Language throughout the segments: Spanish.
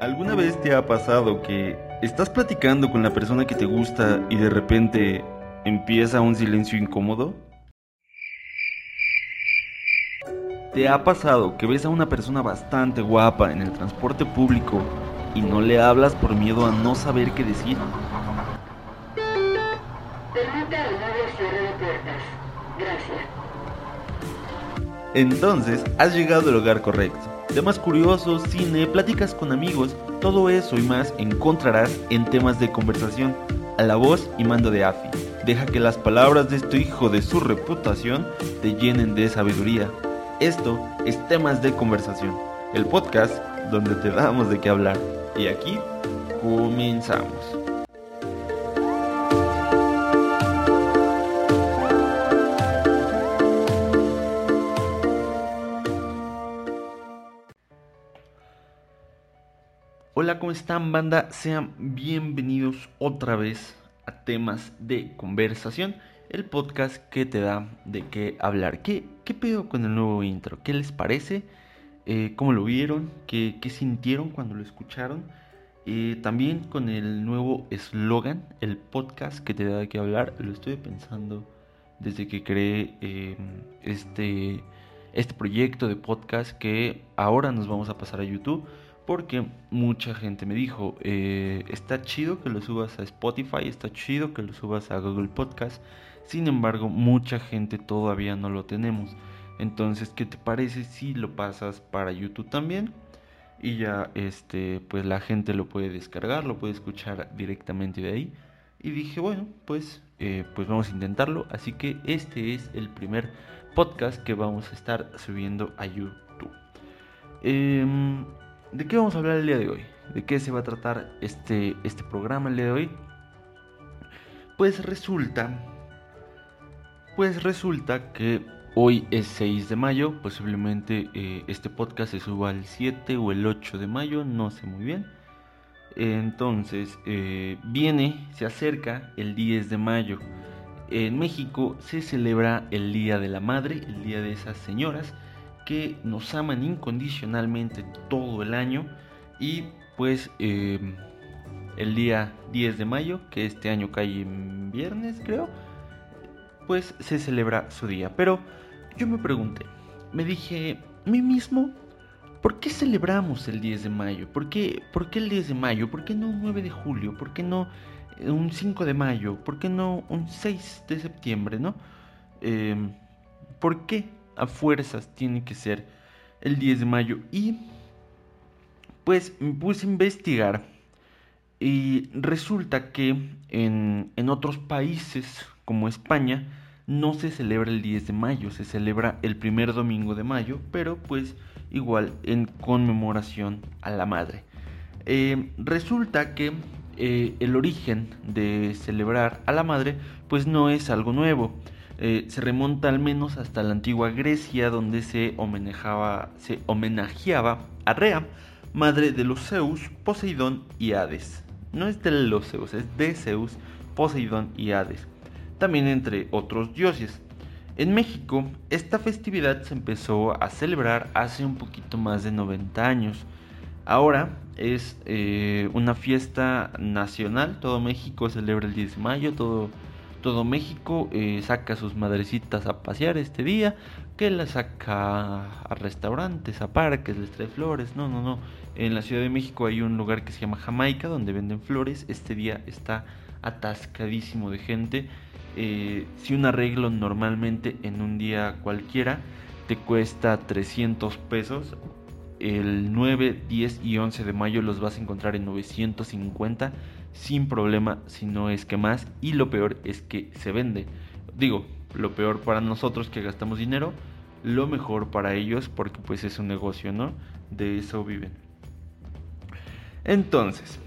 ¿Alguna vez te ha pasado que estás platicando con la persona que te gusta y de repente empieza un silencio incómodo? ¿Te ha pasado que ves a una persona bastante guapa en el transporte público y no le hablas por miedo a no saber qué decir? Gracias. Entonces, has llegado al lugar correcto. Temas curiosos, cine, pláticas con amigos, todo eso y más encontrarás en temas de conversación, a la voz y mando de AFI. Deja que las palabras de este hijo de su reputación te llenen de sabiduría. Esto es Temas de Conversación, el podcast donde te damos de qué hablar. Y aquí comenzamos. ¿Cómo están banda? Sean bienvenidos otra vez a temas de conversación, el podcast que te da de qué hablar. ¿Qué, qué pedo con el nuevo intro? ¿Qué les parece? Eh, ¿Cómo lo vieron? ¿Qué, ¿Qué, sintieron cuando lo escucharon? Eh, también con el nuevo eslogan, el podcast que te da de qué hablar, lo estoy pensando desde que creé eh, este, este proyecto de podcast que ahora nos vamos a pasar a YouTube porque mucha gente me dijo, eh, está chido que lo subas a Spotify, está chido que lo subas a Google Podcast, sin embargo mucha gente todavía no lo tenemos. Entonces, ¿qué te parece si lo pasas para YouTube también? Y ya este, pues la gente lo puede descargar, lo puede escuchar directamente de ahí. Y dije, bueno, pues, eh, pues vamos a intentarlo. Así que este es el primer podcast que vamos a estar subiendo a YouTube. Eh, ¿De qué vamos a hablar el día de hoy? ¿De qué se va a tratar este, este programa el día de hoy? Pues resulta, pues resulta que hoy es 6 de mayo, posiblemente eh, este podcast se suba el 7 o el 8 de mayo, no sé muy bien. Entonces, eh, viene, se acerca el 10 de mayo. En México se celebra el Día de la Madre, el Día de esas señoras que nos aman incondicionalmente todo el año y pues eh, el día 10 de mayo, que este año cae en viernes creo, pues se celebra su día. Pero yo me pregunté, me dije mí mismo, ¿por qué celebramos el 10 de mayo? ¿Por qué, ¿Por qué el 10 de mayo? ¿Por qué no un 9 de julio? ¿Por qué no un 5 de mayo? ¿Por qué no un 6 de septiembre? ¿No? Eh, ¿Por qué a fuerzas tiene que ser el 10 de mayo. Y pues me puse a investigar y resulta que en, en otros países como España no se celebra el 10 de mayo, se celebra el primer domingo de mayo, pero pues igual en conmemoración a la madre. Eh, resulta que eh, el origen de celebrar a la madre pues no es algo nuevo. Eh, se remonta al menos hasta la antigua Grecia, donde se se homenajeaba a Rea, madre de los Zeus, Poseidón y Hades. No es de los Zeus, es de Zeus, Poseidón y Hades. También entre otros dioses. En México, esta festividad se empezó a celebrar hace un poquito más de 90 años. Ahora es eh, una fiesta nacional, todo México celebra el 10 de mayo, todo todo México eh, saca a sus madrecitas a pasear este día, que las saca a restaurantes, a parques, les trae flores. No, no, no. En la Ciudad de México hay un lugar que se llama Jamaica donde venden flores. Este día está atascadísimo de gente. Eh, si un arreglo normalmente en un día cualquiera te cuesta 300 pesos, el 9, 10 y 11 de mayo los vas a encontrar en 950 sin problema, si no es que más. Y lo peor es que se vende. Digo, lo peor para nosotros que gastamos dinero, lo mejor para ellos porque pues es un negocio, ¿no? De eso viven. Entonces,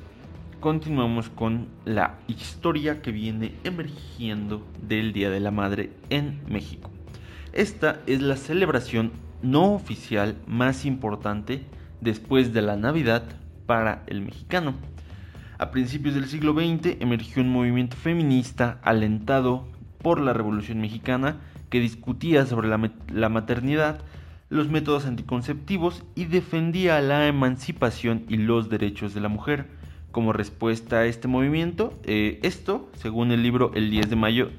continuamos con la historia que viene emergiendo del Día de la Madre en México. Esta es la celebración no oficial más importante después de la Navidad para el mexicano. A principios del siglo XX emergió un movimiento feminista alentado por la Revolución Mexicana que discutía sobre la, maternidad, los métodos anticonceptivos y defendía la emancipación y los derechos de la mujer. Como respuesta a este movimiento, eh, esto, según el libro El 10 de mayo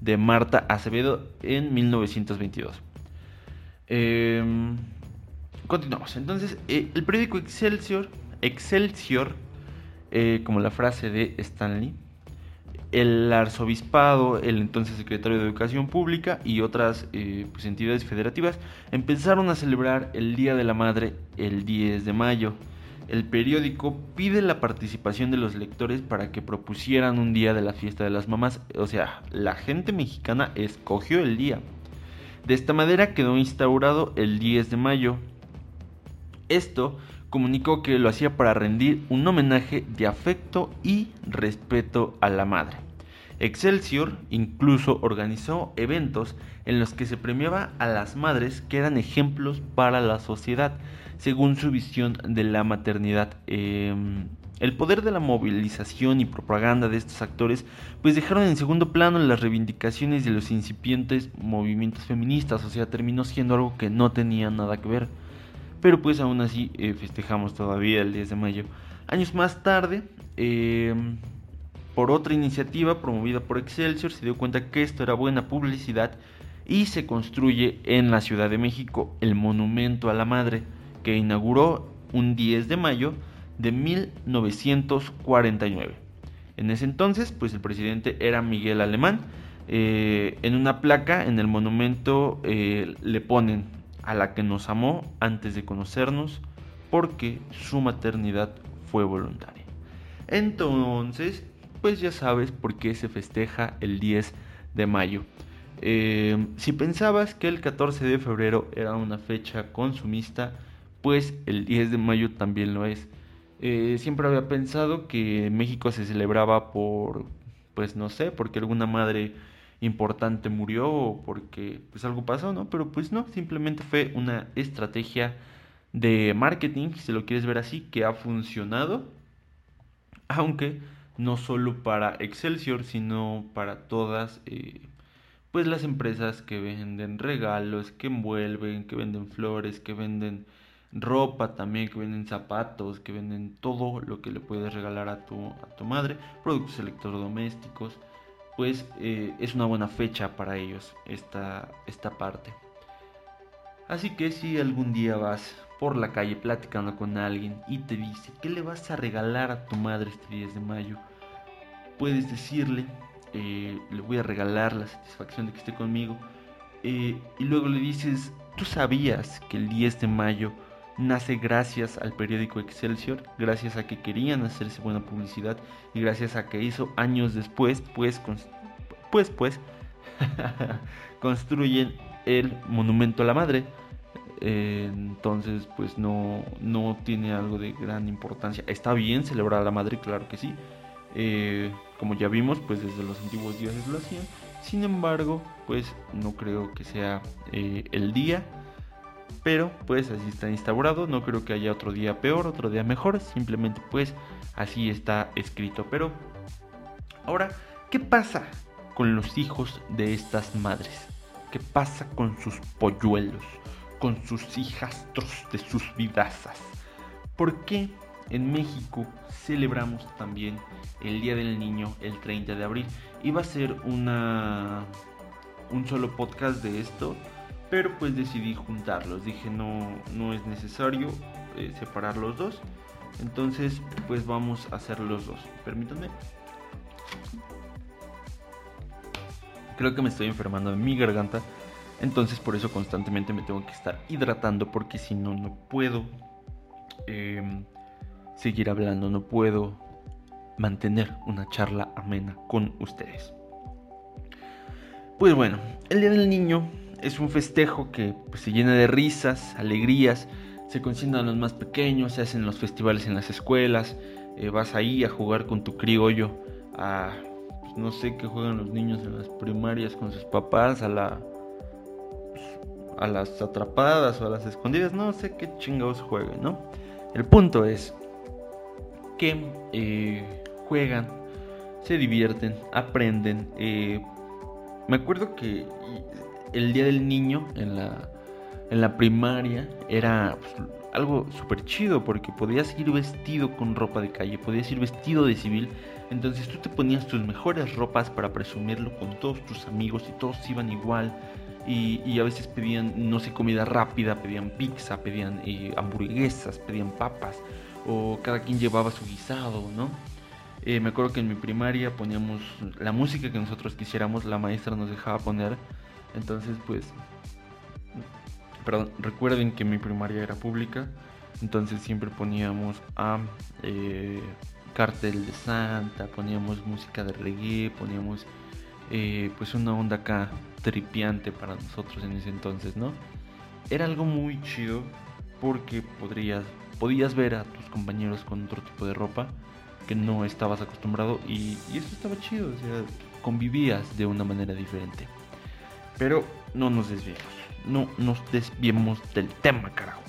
de Marta Acevedo en 1922. Em, continuamos. Entonces, eh, el periódico Excelsior, Excelsior, eh, como la frase de Stanley, el arzobispado, el entonces secretario de Educación Pública y otras eh, pues, entidades federativas empezaron a celebrar el Día de la Madre el 10 de mayo. El periódico pide la participación de los lectores para que propusieran un día de la fiesta de las mamás. O sea, la gente mexicana escogió el día. De esta manera quedó instaurado el 10 de mayo. Esto comunicó que lo hacía para rendir un homenaje de afecto y respeto a la madre. Excelsior incluso organizó eventos en los que se premiaba a las madres que eran ejemplos para la sociedad, según su visión de la maternidad. Em, el poder de la movilización y propaganda de estos actores pues dejaron en segundo plano las reivindicaciones de los incipientes movimientos feministas, o sea, terminó siendo algo que no tenía nada que ver pero pues aún así eh, festejamos todavía el 10 de mayo. Años más tarde, em, por otra iniciativa promovida por Excelsior, se dio cuenta que esto era buena publicidad y se construye en la Ciudad de México el Monumento a la Madre, que inauguró un 10 de mayo de 1949. En ese entonces, pues el presidente era Miguel Alemán. Eh, en una placa en el monumento eh, le ponen a la que nos amó antes de conocernos porque su maternidad fue voluntaria. Entonces, pues ya sabes por qué se festeja el 10 de mayo. Eh, si pensabas que el 14 de febrero era una fecha consumista, pues el 10 de mayo también lo es. Eh, siempre había pensado que México se celebraba por, pues no sé, porque alguna madre importante murió o porque pues algo pasó, ¿no? Pero pues no, simplemente fue una estrategia de marketing, si lo quieres ver así, que ha funcionado, aunque no solo para Excelsior, sino para todas eh, pues las empresas que venden regalos, que envuelven, que venden flores, que venden ropa también, que venden zapatos, que venden todo lo que le puedes regalar a tu, a tu madre, productos electrodomésticos pues eh, es una buena fecha para ellos esta, esta parte. Así que si algún día vas por la calle platicando con alguien y te dice ¿qué le vas a regalar a tu madre este 10 de mayo? Puedes decirle, eh, le voy a regalar la satisfacción de que esté conmigo. Eh, y luego le dices, ¿tú sabías que el 10 de mayo nace gracias al periódico Excelsior, gracias a que querían hacerse buena publicidad y gracias a que hizo años después, pues, pues, pues, construyen el monumento a la madre. Eh, entonces, pues no, no tiene algo de gran importancia. Está bien celebrar a la madre, claro que sí. Eh, como ya vimos, pues desde los antiguos dioses lo hacían. Sin embargo, pues no creo que sea eh, el día pero pues así está instaurado, no creo que haya otro día peor, otro día mejor, simplemente pues así está escrito. Pero ahora, ¿qué pasa con los hijos de estas madres? ¿Qué pasa con sus polluelos, con sus hijastros de sus vidazas? ¿Por qué en México celebramos también el Día del Niño el 30 de abril? Iba a ser una un solo podcast de esto pero pues decidí juntarlos. Dije no, no es necesario eh, separar los dos. Entonces pues vamos a hacer los dos. Permítanme. Creo que me estoy enfermando de mi garganta. Entonces por eso constantemente me tengo que estar hidratando porque si no, no puedo em, seguir hablando, no puedo mantener una charla amena con ustedes. Pues bueno, el Día del Niño es un festejo que pues, se llena de risas, alegrías, se consientan los más pequeños, se hacen los festivales en las escuelas, eh, vas ahí a jugar con tu criollo, a pues, no sé qué juegan los niños en las primarias con sus papás, a la a las atrapadas o a las escondidas, no sé qué chingados jueguen, ¿no? El punto es que eh, juegan, se divierten, aprenden. Eh, me acuerdo que el Día del Niño en la en la primaria era pues, algo súper chido porque podías ir vestido con ropa de calle, podías ir vestido de civil. Entonces tú te ponías tus mejores ropas para presumirlo con todos tus amigos y todos iban igual. Y, a veces pedían, no sé, comida rápida, pedían pizza, pedían eh, hamburguesas, pedían papas. O cada quien llevaba su guisado, ¿no? Eh, me acuerdo que en mi primaria poníamos la música que nosotros quisiéramos, la maestra nos dejaba poner. Entonces, pues recuerden que mi primaria era pública, entonces siempre poníamos a eh, cartel de Santa, poníamos música de reggae, poníamos eh, pues una onda acá tripiante para nosotros en ese entonces, ¿no? Era algo muy chido porque podrías, podías ver a tus compañeros con otro tipo de ropa que no estabas acostumbrado y, y eso estaba chido, o sea, convivías de una manera diferente. Pero no nos desviemos no nos desviemos del tema, carajo.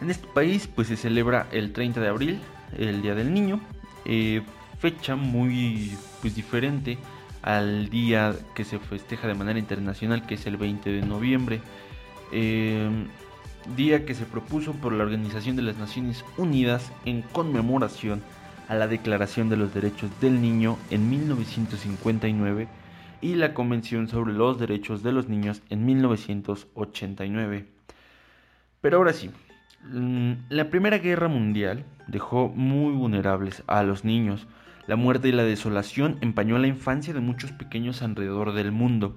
En este país pues se celebra el 30 de abril, el Día del Niño, eh, fecha muy pues diferente al día que se festeja de manera internacional que es el 20 de noviembre. Eh, día que se propuso por la Organización de las Naciones Unidas en conmemoración a la Declaración de los Derechos del Niño en 1959 y la Convención sobre los Derechos de los Niños en 1989. Pero ahora sí, mm, la Primera Guerra Mundial dejó muy vulnerables a los niños. La muerte y la desolación empañó la infancia de muchos pequeños alrededor del mundo.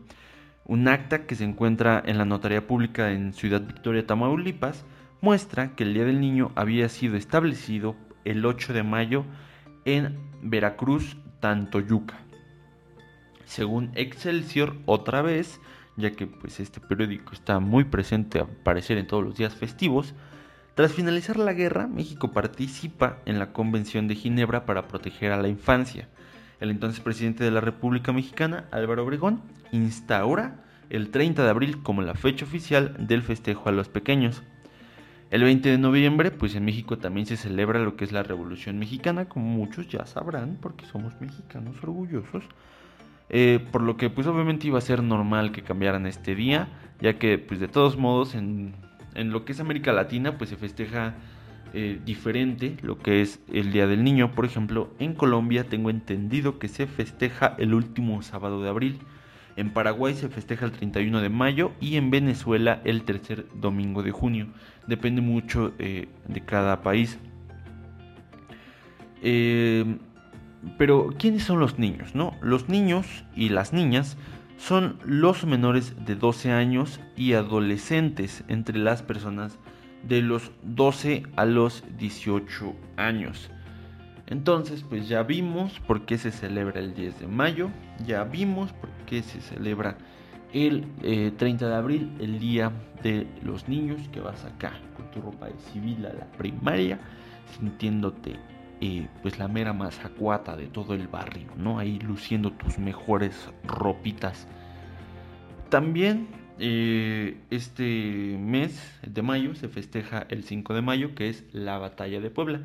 Un acta que se encuentra en la Notaría Pública en Ciudad Victoria, Tamaulipas, muestra que el Día del Niño había sido establecido el 8 de mayo en Veracruz, Tantoyuca según Excelsior otra vez, ya que pues este periódico está muy presente a aparecer en todos los días festivos, tras finalizar la guerra, México participa en la Convención de Ginebra para proteger a la infancia. El entonces presidente de la República Mexicana, Álvaro Obregón, instaura el 30 de abril como la fecha oficial del festejo a los pequeños. El 20 de noviembre, pues en México también se celebra lo que es la Revolución Mexicana, como muchos ya sabrán, porque somos mexicanos orgullosos. Eh, por lo que pues obviamente iba a ser normal que cambiaran este día, ya que pues de todos modos en, lo que es América Latina pues se festeja eh, diferente lo que es el Día del Niño. Por ejemplo, en Colombia tengo entendido que se festeja el último sábado de abril. En Paraguay se festeja el 31 de mayo y en Venezuela el tercer domingo de junio. Depende mucho eh, de cada país. Pero, ¿quiénes son los niños? No? Los niños y las niñas son los menores de 12 años y adolescentes entre las personas de los 12 a los 18 años. Entonces, pues ya vimos por qué se celebra el 10 de mayo, ya vimos por qué se celebra el 30 eh, de abril, el día de los niños, que vas acá con tu ropa de civil a la primaria, sintiéndote pues la mera mazacuata de todo el barrio, ¿no? Ahí luciendo tus mejores ropitas. También eh, este mes de mayo se festeja el 5 de mayo, que es la batalla de Puebla.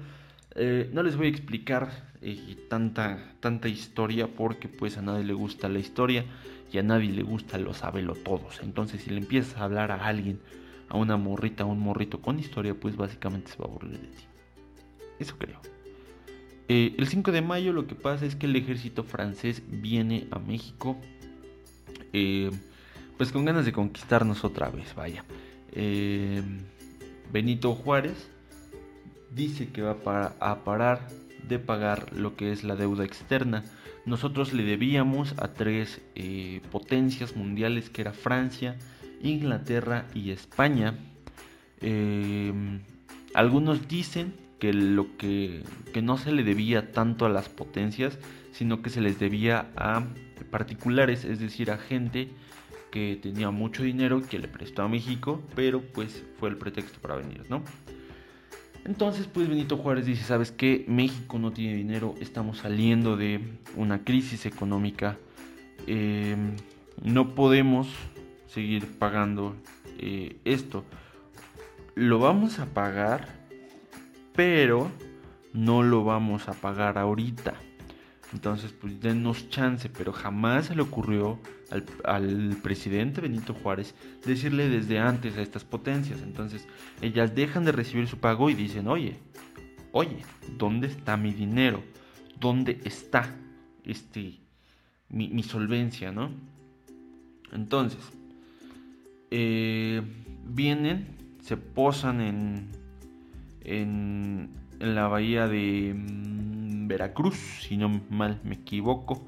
Eh, no les voy a explicar eh, tanta, tanta historia porque pues a nadie le gusta la historia y a nadie le gusta lo sabelo todos. Entonces si le empiezas a hablar a alguien, a una morrita, a un morrito con historia, pues básicamente se va a aburrir de ti. Eso creo. Eh, el 5 de mayo lo que pasa es que el ejército francés viene a México, eh, pues con ganas de conquistarnos otra vez, vaya. Eh, Benito Juárez dice que va a parar de pagar lo que es la deuda externa. Nosotros le debíamos a tres potencias mundiales que era Francia, Inglaterra y España. algunos dicen lo que, no se le debía tanto a las potencias, sino que se les debía a particulares, es decir, a gente que tenía mucho dinero que le prestó a México, pero pues fue el pretexto para venir, ¿no? Entonces, pues Benito Juárez dice, ¿sabes qué? México no tiene dinero, estamos saliendo de una crisis económica, em, no podemos seguir pagando eh, esto. Lo vamos a pagar pero no lo vamos a pagar ahorita. Entonces, pues denos chance, pero jamás se le ocurrió al, presidente Benito Juárez decirle desde antes a estas potencias. Entonces, ellas dejan de recibir su pago y dicen, oye, oye, ¿dónde está mi dinero? ¿Dónde está este, mi, solvencia, no? Entonces, eh, vienen, se posan en, en, en la bahía de mm, Veracruz, si no mal me equivoco.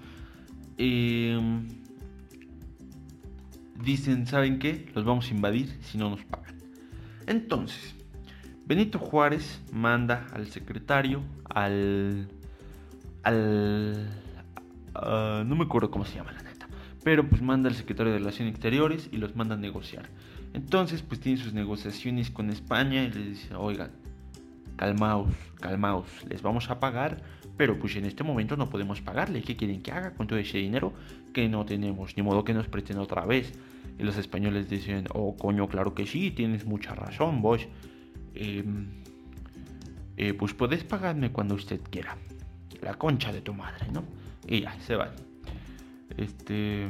Eh, dicen, ¿saben qué? Los vamos a invadir si no nos pagan. Entonces, Benito Juárez manda al secretario, al... al... Ah, no me acuerdo cómo se llama la neta. Pero pues manda al secretario de Relaciones Exteriores y los manda a negociar. Entonces pues tiene sus negociaciones con España y les dice, oigan, calmaos, calmaos, les vamos a pagar, pero pues en este momento no podemos pagarle. ¿Qué quieren que haga con todo ese dinero que no tenemos? Ni modo que nos presten otra vez. Y los españoles dicen, oh coño, claro que sí, tienes mucha razón, vos. Em, eh, pues puedes pagarme cuando usted quiera. La concha de tu madre, ¿no? Y ya, se van. Este.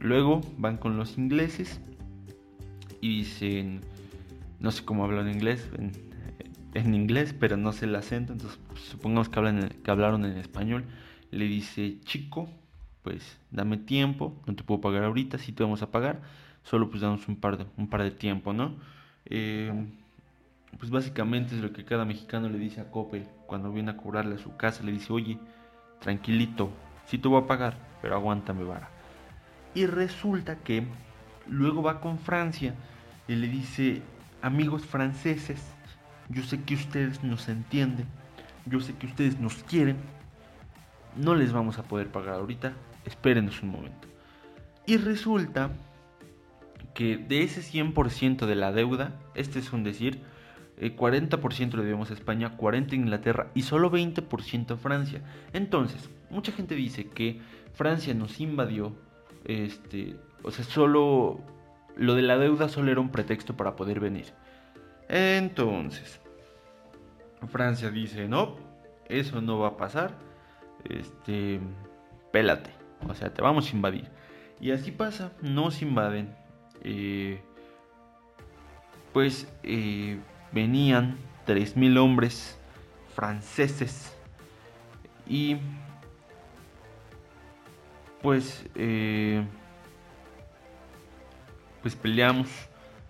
Luego van con los ingleses y dicen. No sé cómo hablan inglés. En, inglés, pero no sé el acento. Entonces, supongamos que, hablan, que hablaron en español. Le dice, chico, pues dame tiempo. No te puedo pagar ahorita. Si te vamos a pagar. Solo pues damos un par de, un par de tiempo, ¿no? Eh, pues básicamente es lo que cada mexicano le dice a Coppel cuando viene a cobrarle a su casa. Le dice, oye, tranquilito, sí te voy a pagar, pero aguántame vara. Y resulta que luego va con Francia y le dice, amigos franceses, yo sé que ustedes nos entienden, yo sé que ustedes nos quieren, no les vamos a poder pagar ahorita, espérenos un momento. Y resulta que de ese 100% de la deuda, este es un decir, 40% eh, le debemos a España, 40% a Inglaterra y solo 20% a Francia. Entonces, mucha gente dice que Francia nos invadió, este, o sea, solo lo de la deuda solo era un pretexto para poder venir. Entonces, Francia dice, no, eso no va a pasar, este, pélate, o sea, te vamos a invadir. Y así pasa, nos invaden. Eh, pues eh, venían 3.000 hombres franceses y pues eh, pues peleamos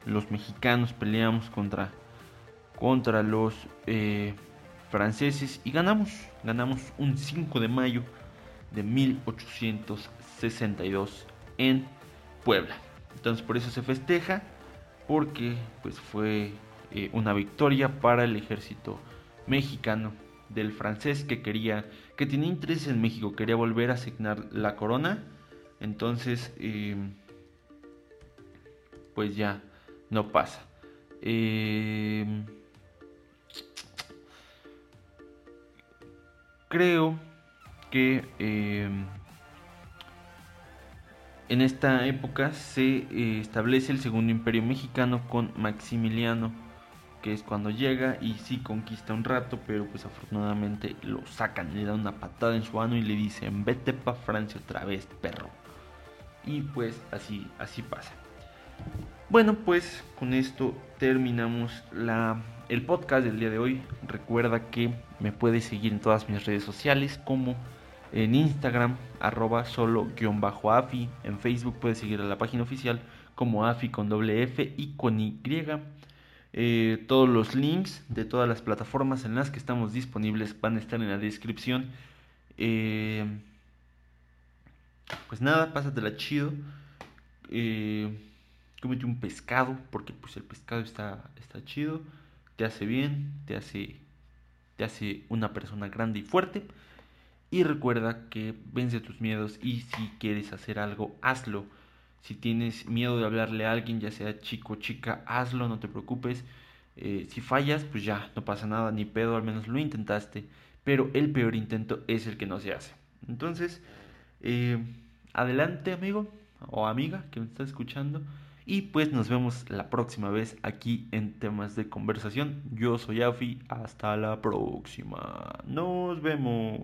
los mexicanos peleamos contra contra los eh, franceses y ganamos ganamos un 5 de mayo de 1862 en Puebla entonces por eso se festeja porque pues fue eh, una victoria para el ejército mexicano del francés que quería, que tenía interés en México, quería volver a asignar la corona. Entonces, em, pues ya no pasa. Em, creo que em, en esta época se eh, establece el segundo imperio mexicano con Maximiliano que es cuando llega y sí conquista un rato, pero pues afortunadamente lo sacan, le dan una patada en su mano y le dicen, vete pa' Francia otra vez, perro. Y pues así, así pasa. Bueno, pues con esto terminamos la, el podcast del día de hoy. Recuerda que me puedes seguir en todas mis redes sociales como en Instagram, arroba solo-afi. En Facebook puedes seguir a la página oficial como afi con doble F y con Y. Eh, todos los links de todas las plataformas en las que estamos disponibles van a estar en la descripción. Eh, pues nada, pásatela chido. Eh, cómete un pescado, porque pues el pescado está, está chido. Te hace bien, te hace, te hace una persona grande y fuerte. Y recuerda que vence tus miedos y si quieres hacer algo, hazlo. Si tienes miedo de hablarle a alguien, ya sea chico o chica, hazlo, no te preocupes. Eh, si fallas, pues ya, no pasa nada, ni pedo, al menos lo intentaste. Pero el peor intento es el que no se hace. Entonces, eh, adelante amigo o amiga que me está escuchando. Y pues nos vemos la próxima vez aquí en temas de conversación. Yo soy Afi, hasta la próxima. Nos vemos.